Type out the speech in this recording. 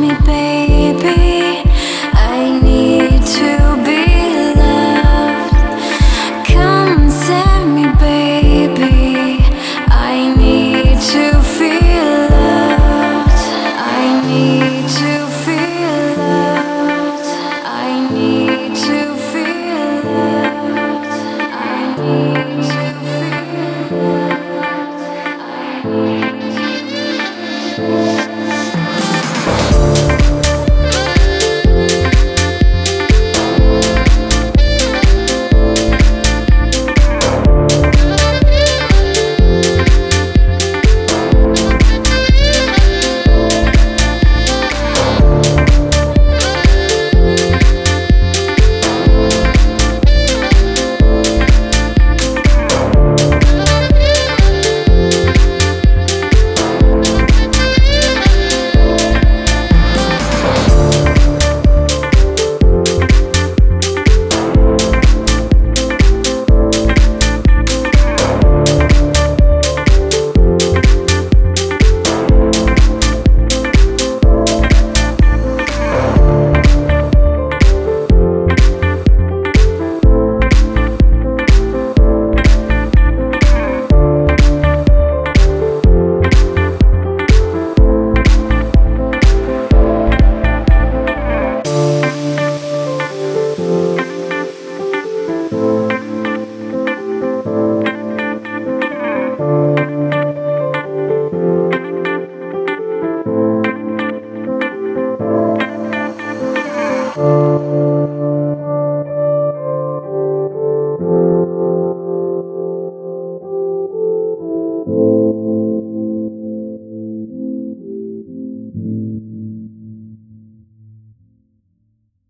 me, back.